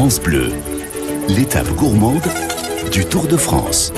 France Bleu, l'étape gourmande du Tour de France.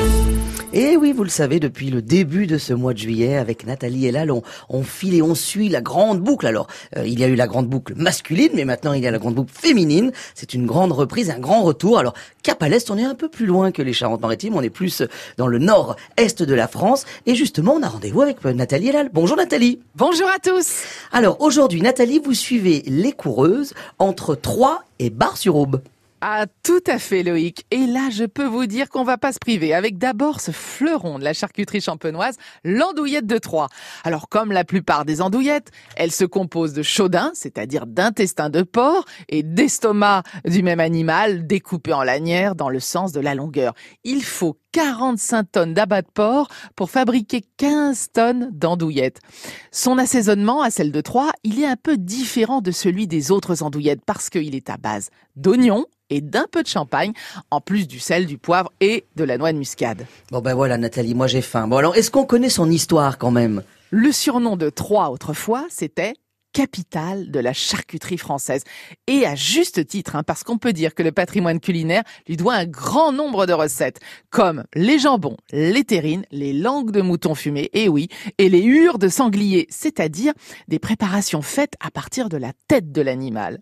Et oui, vous le savez, depuis le début de ce mois de juillet, avec Nathalie et Lal, on, on file et on suit la grande boucle. Alors, euh, il y a eu la grande boucle masculine, mais maintenant il y a la grande boucle féminine. C'est une grande reprise, un grand retour. Alors, Cap à l'Est, on est un peu plus loin que les Charentes-Maritimes. On est plus dans le nord-est de la France. Et justement, on a rendez-vous avec euh, Nathalie et Lal. Bonjour Nathalie. Bonjour à tous. Alors, aujourd'hui, Nathalie, vous suivez les coureuses entre Troyes et Bar-sur-Aube. Ah, tout à fait, Loïc. Et là, je peux vous dire qu'on va pas se priver avec d'abord ce fleuron de la charcuterie champenoise, l'andouillette de Troyes. Alors, comme la plupart des andouillettes, elle se compose de chaudin, c'est-à-dire d'intestin de porc, et d'estomac du même animal, découpé en lanières dans le sens de la longueur. Il faut 45 tonnes d'abat de porc pour fabriquer 15 tonnes d'andouillettes. Son assaisonnement à celle de Troyes, il est un peu différent de celui des autres andouillettes parce qu'il est à base d'oignons, et d'un peu de champagne, en plus du sel, du poivre et de la noix de muscade. Bon ben voilà Nathalie, moi j'ai faim. Bon alors, est-ce qu'on connaît son histoire quand même? Le surnom de Troyes autrefois, c'était capitale de la charcuterie française. Et à juste titre, hein, parce qu'on peut dire que le patrimoine culinaire lui doit un grand nombre de recettes, comme les jambons, les terrines, les langues de mouton fumé, et oui, et les hures de sanglier, c'est-à-dire des préparations faites à partir de la tête de l'animal.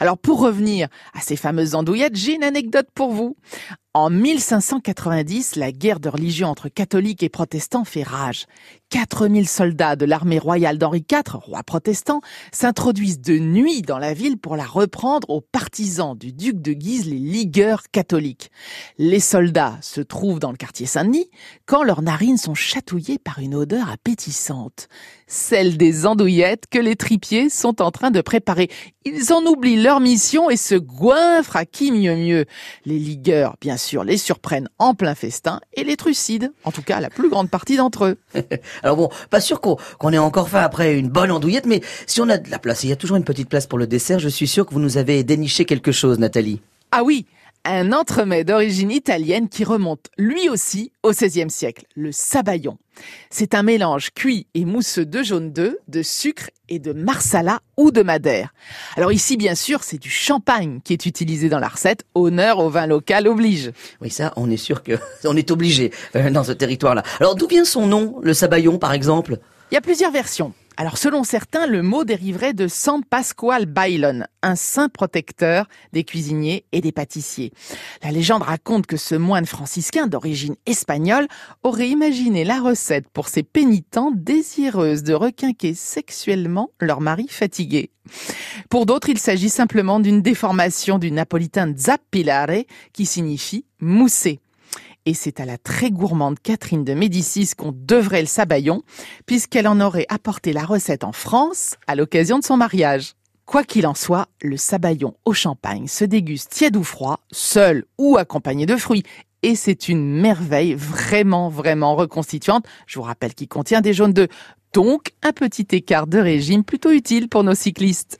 Alors pour revenir à ces fameuses andouillettes, j'ai une anecdote pour vous. En 1590, la guerre de religion entre catholiques et protestants fait rage. 4000 soldats de l'armée royale d'Henri IV, roi protestant, s'introduisent de nuit dans la ville pour la reprendre aux partisans du duc de Guise, les ligueurs catholiques. Les soldats se trouvent dans le quartier Saint-Denis quand leurs narines sont chatouillées par une odeur appétissante, celle des andouillettes que les tripiers sont en train de préparer. Ils en oublient leur mission et se goinfrent à qui mieux mieux. Les ligueurs, bien sûr, les surprennent en plein festin et les trucident, en tout cas la plus grande partie d'entre eux. Alors bon, pas sûr qu'on qu'on ait encore faim après une bonne andouillette, mais si on a de la place, il y a toujours une petite place pour le dessert, je suis sûr que vous nous avez déniché quelque chose, Nathalie. Ah oui, un entremets d'origine italienne qui remonte lui aussi au XVIe siècle, le sabayon. C'est un mélange cuit et mousseux de jaune d'œuf, de sucre et de marsala ou de madère. Alors ici, bien sûr, c'est du champagne qui est utilisé dans la recette. Honneur au vin local oblige. Oui, ça, on est sûr que on est obligé euh, dans ce territoire-là. Alors d'où vient son nom, le sabayon, par exemple? Il y a plusieurs versions. Alors selon certains, le mot dériverait de San Pasqual Bailon, un saint protecteur des cuisiniers et des pâtissiers. La légende raconte que ce moine franciscain d'origine espagnole aurait imaginé la recette pour ses pénitents désireuses de requinquer sexuellement leur mari fatigué. Pour d'autres, il s'agit simplement d'une déformation du napolitain zappilare qui signifie mousser et c'est à la très gourmande Catherine de Médicis qu'on devrait le sabayon, puisqu'elle en aurait apporté la recette en France à l'occasion de son mariage. Quoi qu'il en soit, le sabayon au champagne se déguste tiède ou froid, seul ou accompagné de fruits, et c'est une merveille vraiment, vraiment reconstituante. Je vous rappelle qu'il contient des jaunes d'œufs, donc un petit écart de régime plutôt utile pour nos cyclistes.